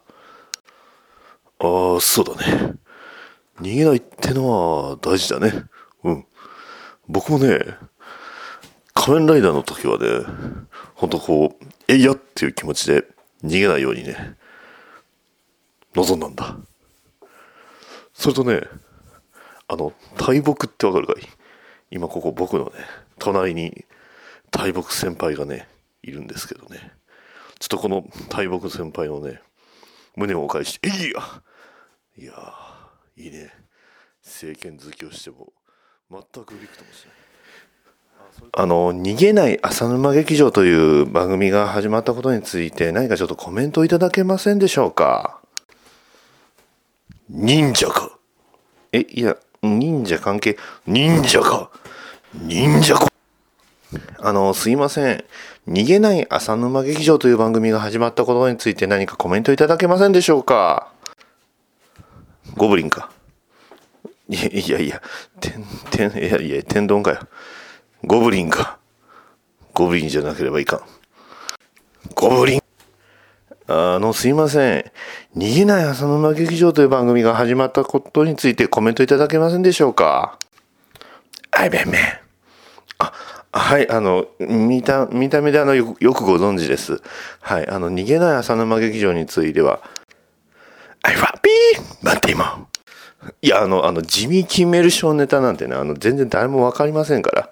ああそうだね。逃げないってのは大事だね。うん。僕もね仮面ライダーの時はね、ほんとこう、えいやっていう気持ちで逃げないようにね、望んだんだ。それとね、あの、大木ってわかるかい？今ここ僕のね、隣に大木先輩がね、いるんですけどね。ちょっとこの大木先輩のね、胸をお返して、えいやいやー、いいね。政権好きをしても、全くびくともしない。あの逃げない浅沼劇場という番組が始まったことについて何かちょっとコメントいただけませんでしょうか？忍者か。えいや忍者関係？忍者か。忍者かあのすいません。逃げない浅沼劇場という番組が始まったことについて何かコメントいただけませんでしょうか？ゴブリンか。いやいやいや。天天いやいや天丼かよゴブリンか。ゴブリンじゃなければいかん。ゴブリンあの、すいません。逃げない浅沼劇場という番組が始まったことについてコメントいただけませんでしょうか？はい、べんべん。あ、はい、あの、見た、見た目であの、よくご存知です。はい、あの、逃げない浅沼劇場については、はい、ファッピー待って今。いや、あの、あの、ジミー・キンメルショーネタなんてね、あの、全然誰もわかりませんから。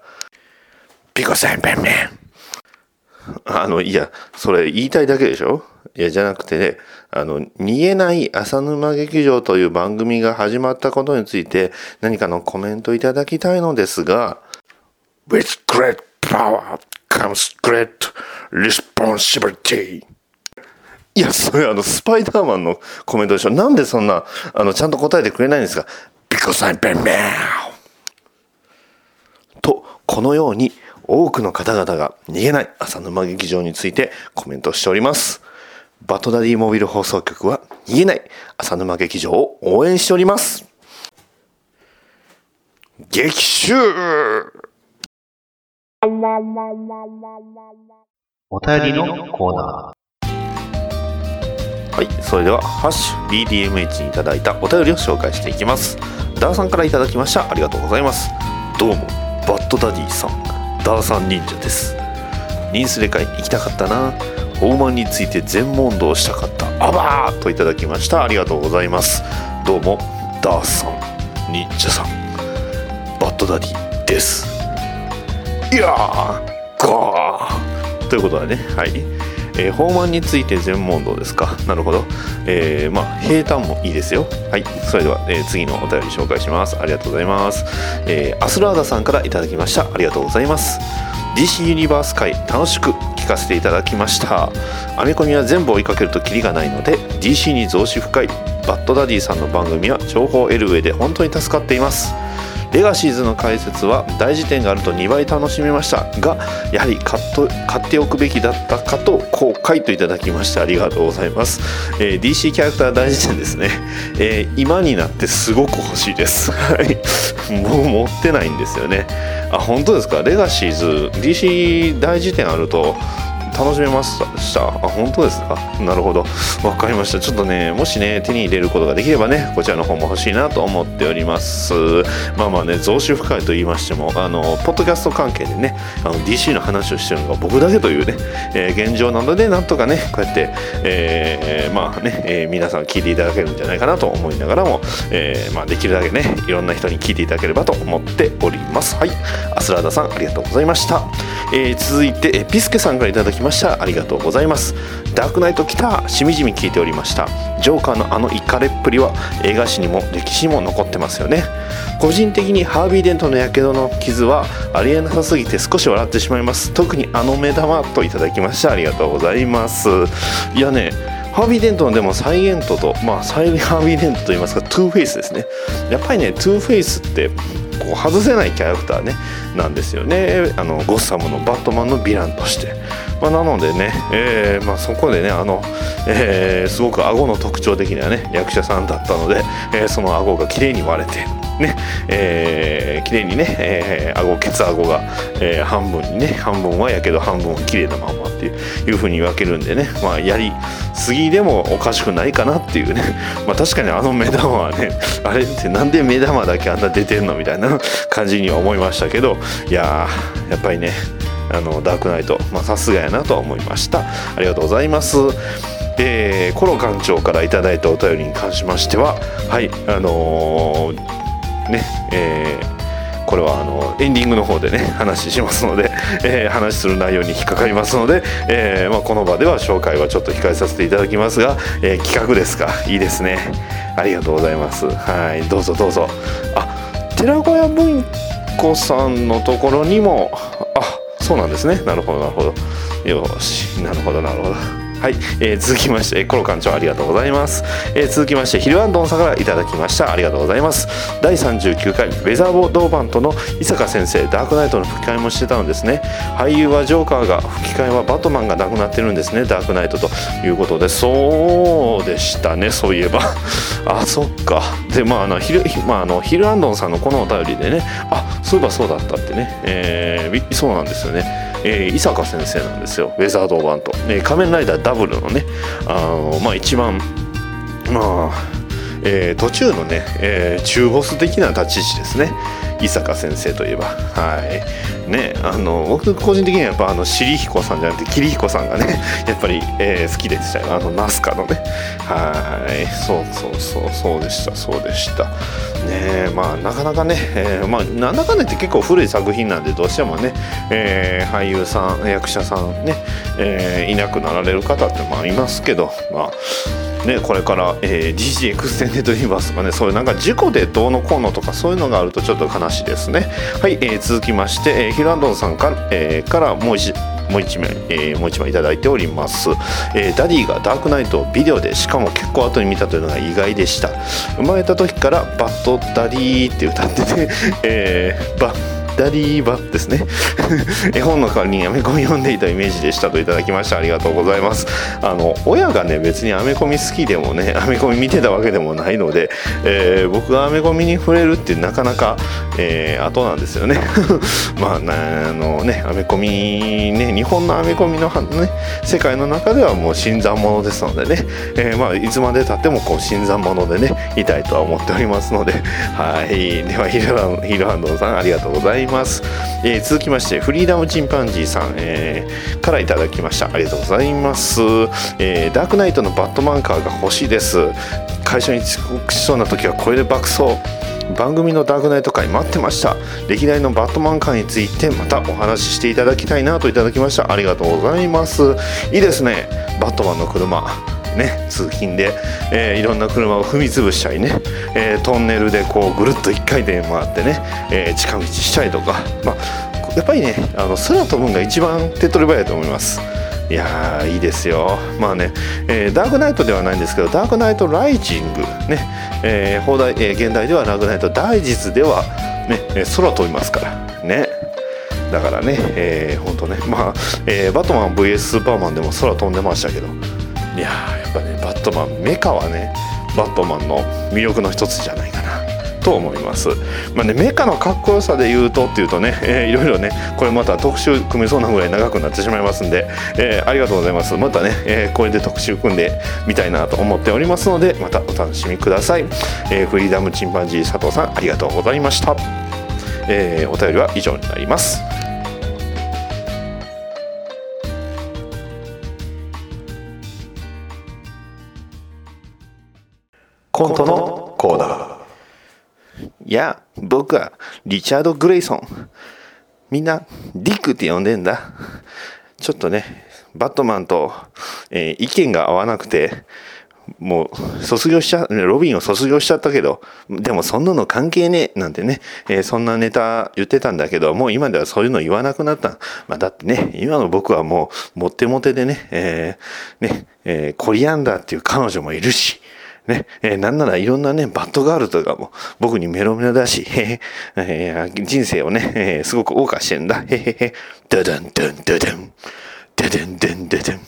ピコさんペンペン。あの、いや、それ言いたいだけでしょ？いや、じゃなくてね、あの、逃げない浅沼劇場という番組が始まったことについて何かのコメントいただきたいのですが、With great power comes great responsibility. いや、それあの、スパイダーマンのコメントでしょ？なんでそんな、あの、ちゃんと答えてくれないんですか？Because I'm Batman! と、このように多くの方々が逃げない浅沼劇場についてコメントしております。バトダディモビル放送局は逃げない浅沼劇場を応援しております。激臭お便りのコーナはい、それでは、ハッシュ BDMH にいただいたお便りを紹介していきます。ダーさんからいただきました。ありがとうございます。どうも、バッドダディさん、ダーさん忍者です。ニンスレ会行きたかったな。ホーマンについて全問答したかった。あばーといただきました。ありがとうございます。どうも、ダーさん、忍者さん、バッドダディです。いやー、ゴーということでね、はい。えー、ホーマンについて全問答ですか？*laughs* なるほど。えー、まあ、平坦もいいですよ。はい。それでは、えー次のお便り紹介します。ありがとうございます。えーアスラーダさんからいただきました。ありがとうございます。DC ユニバース会楽しく聞かせていただきました。アメコミは全部追いかけるとキリがないので、DC に増資深いバッドダディさんの番組は情報を得る上で本当に助かっています。レガシーズの解説は大辞典があると2倍楽しめました。がやはり買っておくべきだったかと後悔といただきましてありがとうございます、えー DC キャラクター大辞典ですね、えー今になってすごく欲しいです。*laughs* はい。僕持ってないんですよね。あ本当ですか？レガシーズ DC 大辞典あると楽しめました。あ本当ですか？なるほど。わかりました。ちょっとねもしね手に入れることができればねこちらの方も欲しいなと思っております。まあまあね増収深いと言いましてもあのポッドキャスト関係でねあの DC の話をしてるのが僕だけというね、えー現状なのでなんとかねこうやって、えーまあね、えー皆さん聞いていただけるんじゃないかなと思いながらも、えまあ、できるだけねいろんな人に聞いていただければと思っております。はい。アスラーダさんありがとうございました、え続いてえピスケさんからいただきまました。ありがとうございます。ダークナイト来たしみじみ聞いておりました。ジョーカーのあのイカれっぷりは映画史にも歴史にも残ってますよね。個人的にハービー・デントのやけどの傷はありえなさすぎて少し笑ってしまいます。特にあの目玉といただきましたありがとうございます。いやねハービー・デントのでもサイエントとまあサイハービー・デントといいますかトゥーフェイスですね。やっぱりねトゥーフェイスってこう外せないキャラクターねなんですよね。あのゴッサムのバットマンのヴィランとして、まあ、なのでね、えーまあ、そこでねあの、えーすごく顎の特徴的なね役者さんだったので、えーその顎が綺麗に割れてねえー、綺麗にね、えー、顎ケツ顎が、えー半分にね半分はやけど半分は綺麗なまんまっていういう風に分けるんでねまあやりすぎでもおかしくないかなっていうね。*laughs* まあ確かにあの目玉はね *laughs* あれってなんで目玉だけあんな出てんのみたいな *laughs* 感じには思いましたけどいややっぱりねあのダークナイトまさすがやなとは思いました。ありがとうございます。えーコロ館長からいただいたお便りに関しましてははいあのーねえーこれはあのエンディングの方でね *laughs* 話しますので、えー話する内容に引っかかりますので、えーまあ、この場では紹介はちょっと控えさせていただきますが、えー企画ですか。いいですね。ありがとうございます。はい。どうぞどうぞ。あ寺子屋文庫さんのところにも。あそうなんですね。なるほどなるほど。よし。なるほどなるほど。はい、えー続きまして、えコロ館長ありがとうございます。えー続きまして、ヒルアンドンさんからいただきました。ありがとうございます。第39回、ウェザーボードバントの伊坂先生、ダークナイトの吹き替えもしてたのですね。俳優はジョーカーが、吹き替えはバットマンが亡くなってるんですね、ダークナイトということで、そうでしたね、そういえば。*laughs* あ、そっか。で、まあ、あの、ヒル、まあ、あの、ヒルアンドンさんのこのお便りでね、あ、そういえばそうだったってね、えーそうなんですよね。えー伊坂先生なんですよ。ウェザード版と、えー仮面ライダーダブルのねあのまあ一番まあ、えー途中のね、えー中ボス的な立ち位置ですね。伊坂先生といえば。はい。ねあの僕個人的にはやっぱあの尻彦さんじゃなくて桐彦さんがね *laughs* やっぱり、えー好きでしたよ。あのナスカのね。はい。そうそうそうそうでしたそうでした。ねえまあなかなかね、えーまあなんだかんだ言って結構古い作品なんでどうしてもね、えー俳優さん役者さんね、えーいなくなられる方ってまあいますけどまあね、これから、えー DC エクステンデッドユニバースとかねそういうなんか事故でどうのこうのとかそういうのがあるとちょっと悲話ですね。はい、えー続きまして、えーヒルアンドンさんから,、えーからもう一もう一枚、えーもう一枚いただいております、えーダディがダークナイトをビデオでしかも結構後に見たというのが意外でした。生まれた時からバッドダディって歌ってて、えーバッダディバですね *laughs* 絵本の代わりにアメコミ読んでいたイメージでしたといただきました。ありがとうございます。あの親がね別にアメコミ好きでもね *laughs* アメコミ見てたわけでもないので、えー僕がアメコミに触れるってなかなか、えー後なんですよね。*laughs* まああのねアメコミね日本のアメコミのね世界の中ではもう新参者ですのでね、えーまあいつまでたってもこう新参者でねいたいとは思っておりますのではい。ではヒルハンドンさんありがとうございます、ます。えー続きましてフリーダムチンパンジーさん、えーからいただきました。ありがとうございます、えーダークナイトのバットマンカーが欲しいです。会社に遅刻しそうな時はこれで爆走。番組のダークナイト会待ってました。歴代のバットマンカーについてまたお話ししていただきたいなといただきました。ありがとうございます。いいですね。バットマンの車。ね、通勤で、えーいろんな車を踏み潰したりね、えートンネルでこうぐるっと1回転回ってね、えー近道したりとか、まあ、やっぱりねあの空飛ぶんが一番手っ取り早いと思います。いやいいですよ。まあね、えーダークナイトではないんですけどダークナイトライジングね、えー放題えー現代ではダークナイトダイジスではね空飛びますから。ね。だからね、えー、ほんとね。まあ、えーバトマン VS スーパーマンでも空飛んでましたけど。いやーットマンメカはねバットマンの魅力の一つじゃないかなと思います。まあね、メカのかっこよさで言うとっていうとね、えーいろいろねこれまた特集組めそうなぐらい長くなってしまいますんで、えーありがとうございます。またね、えーこれで特集組んでみたいなと思っておりますのでまたお楽しみください、えーフリーダムチンパンジー佐藤さんありがとうございました、えーお便りは以上になります。コントのコーナー。いや僕はリチャード・グレイソン。みんなディックって呼んでんだ。ちょっとねバットマンと、えー意見が合わなくてもう卒業しちゃロビンを卒業しちゃったけどでもそんなの関係ねえなんてね、えーそんなネタ言ってたんだけどもう今ではそういうの言わなくなった、まあ、だってね今の僕はもうモテモテでね,、えーねえーコリアンダーっていう彼女もいるしね、えーなんならいろんなね、バッドガールとかも僕にメロメロだし、へへ、えー人生をね、えーすごく謳歌してんだ。へへへ、ダダンダンダダン、ダダンダンダダン。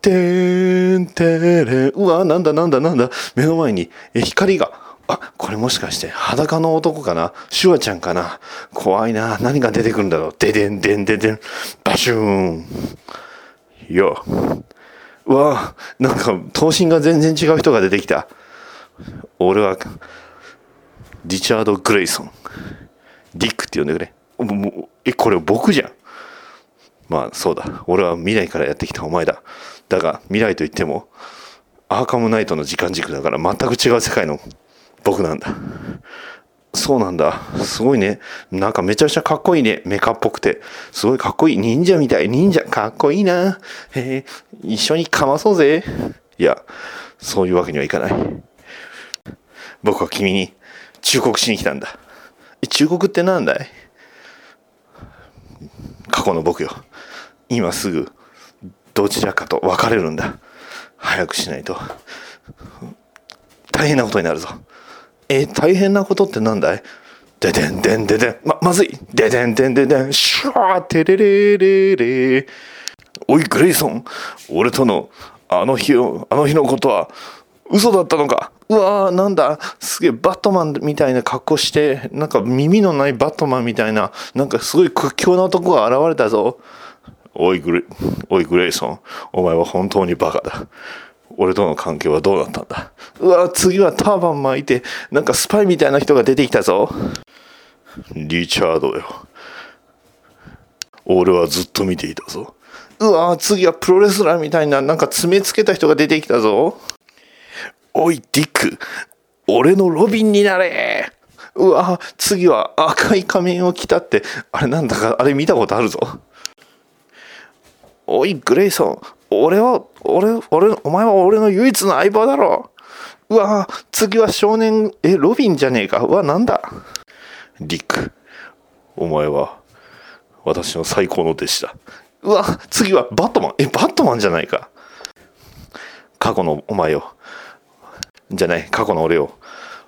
てーんてれん。うわ、なんだなんだなんだ。目の前にえ光が。あ、これもしかして裸の男かな？シュワちゃんかな？怖いな。何が出てくるんだろう？ででんでんででん。バシューン。よ。うわなんか頭身が全然違う人が出てきた。俺はリチャード・グレイソン。ディックって呼んでくれ。もうえこれ僕じゃん。まあそうだ。俺は未来からやってきたお前だ。だが未来といってもアーカムナイトの時間軸だから全く違う世界の僕なんだ。そうなんだ。すごいね。なんかめちゃくちゃかっこいいね。メカっぽくて。すごいかっこいい。忍者みたい。忍者かっこいいな。へえ、一緒にかまそうぜ。いや、そういうわけにはいかない。僕は君に忠告しに来たんだ。え忠告ってなんだい？過去の僕よ。今すぐ、どちらかと別れるんだ。早くしないと。大変なことになるぞ。え大変なことってなんだい？ででんでんででん。ままずい。ででんでんででん。シュワーテレレレレおいグレイソン。俺とのあの日をあの日のことは嘘だったのか？うわーなんだ？すげえバットマンみたいな格好してなんか耳のないバットマンみたいななんかすごい屈強な男が現れたぞ。おいグレおいグレイソン。お前は本当にバカだ。俺との関係はどうなったんだ？うわ次はターバン巻いてなんかスパイみたいな人が出てきたぞ。リチャードよ。俺はずっと見ていたぞ。うわ次はプロレスラーみたいななんか爪つけた人が出てきたぞ。おいディック。俺のロビンになれ。うわ次は赤い仮面を着たって。あれなんだかあれ見たことあるぞ。おいグレイソン。俺は俺俺お前は俺の唯一の相棒だろ。ううわ次は少年えロビンじゃねえか。うわなんだ。リックお前は私の最高の弟子だ。うわ次はバットマン。えバットマンじゃないか。過去のお前よじゃない過去の俺よ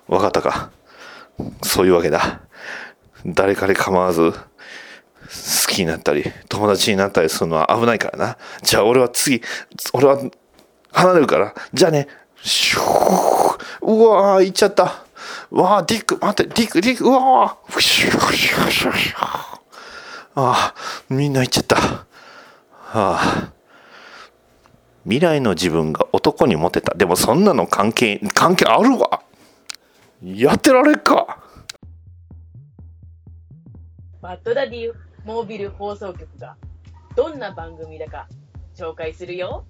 分かったか。そういうわけだ。誰彼構わず。好きになったり友達になったりするのは危ないからな。じゃあ俺は次俺は離れるから。じゃあね。シュー。うわー行っちゃった。わーディック。待ってディックディック。うわー。シューシューシューシューああみんな行っちゃった。ああ未来の自分が男にモテた。でもそんなの関係関係あるわ。やってられっか。バッドダディモービル放送局がどんな番組だか紹介するよ。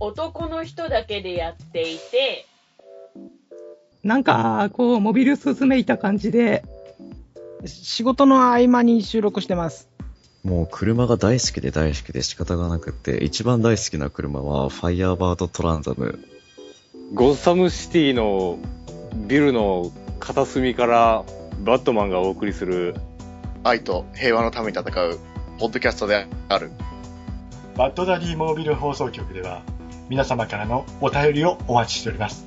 男の人だけでやっていて、なんか、こう、モビルスーツめいた感じで、仕事の合間に収録してます。もう車が大好きで大好きで仕方がなくて、一番大好きな車はファイヤーバードトランザム。ゴッサムシティのビルの片隅からバットマンがお送りする愛と平和のために戦うポッドキャストである。バッドダディモービル放送局では皆様からのお便りをお待ちしております。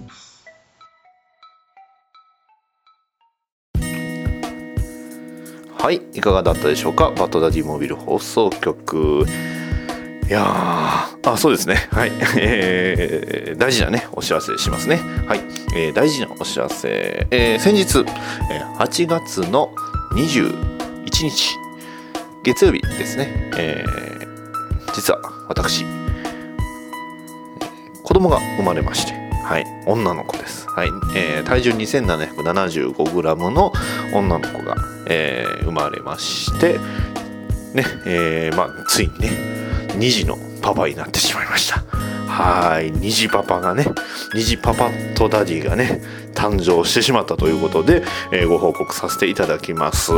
はいいかがだったでしょうか？バッドダディモービル放送局。いやーあそうですね。はい、えー大事なねお知らせしますね。はい、えー大事なお知らせ、えー先日、えー8月の21 1日月曜日ですね、えー実は私、子供が生まれましてはい女の子です。はい、えー体重 2775g の女の子が、えー生まれましてねえーまあついにね2児のパパになってしまいました。はい2児パパがね2児パパとダディがね誕生してしまったということで、えーご報告させていただきます。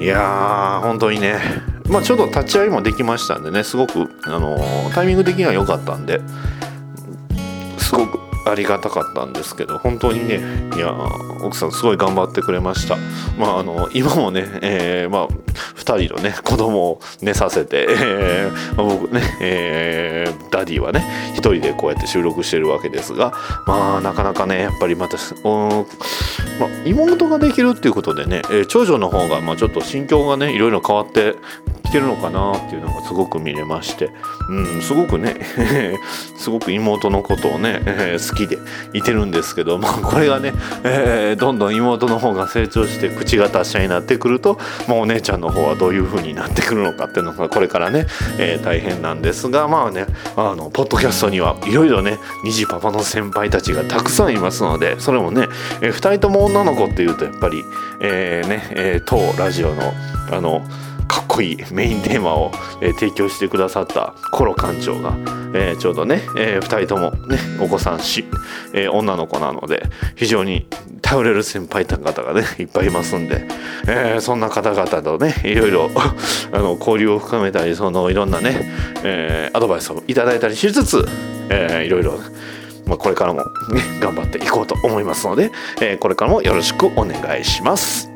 いやー本当にね。まあ、ちょっと立ち会いもできましたんでねすごく、あのタイミング的には良かったんですごくありがたかったんですけど本当にねいや奥さんすごい頑張ってくれました。まああの今もね、えーまあ、2人のね子供を寝させて、えーまあ僕ね、えーダディはね一人でこうやって収録してるわけですがまあなかなかねやっぱりまたおまあ、妹ができるっていうことでね、えー長女の方がまあちょっと心境がねいろいろ変わってきてるのかなっていうのがすごく見れまして、うん、すごくね *laughs* すごく妹のことをね、えー好きでいてるんですけど、まあ、これがね、えーどんどん妹の方が成長して口が達者になってくると、まあ、お姉ちゃんの方はどういう風になってくるのかっていうのがこれからね、えー大変なんですがまあねあのポッドキャストにはいろいろね虹パパの先輩たちがたくさんいますのでそれもね、え2人とも女の子っていうとやっぱり、えーねえー当ラジオのあのかっこいいメインテーマを、えー提供してくださったコロ館長が、えーちょうどね、え2人ともねお子さんし、え女の子なので非常に頼れる先輩方がね *laughs* いっぱいいますんで、えそんな方々とねいろいろ *laughs* あの交流を深めたりそのいろんなね、えアドバイスをいただいたりしつつ、えーいろいろまあ、これからも、ね、頑張っていこうと思いますので、えーこれからもよろしくお願いします。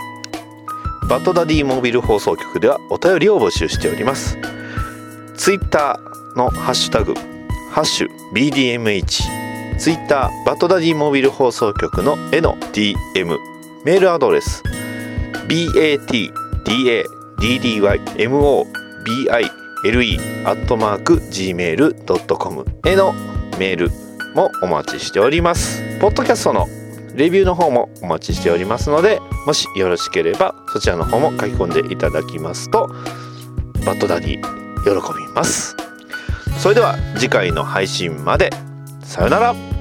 バッドダディモービル放送局ではお便りを募集しております。ツイッターのハッシュタグ、ハッシュ BDMH、ツイッターバッドダディモービル放送局のへの DM、メールアドレス、batdaddymobile アットマーク gmail.com へのメールもお待ちしております。ポッドキャストのレビューの方もお待ちしておりますので、もしよろしければそちらの方も書き込んでいただきますと、バッドダディ喜びます。それでは次回の配信まで。さよなら。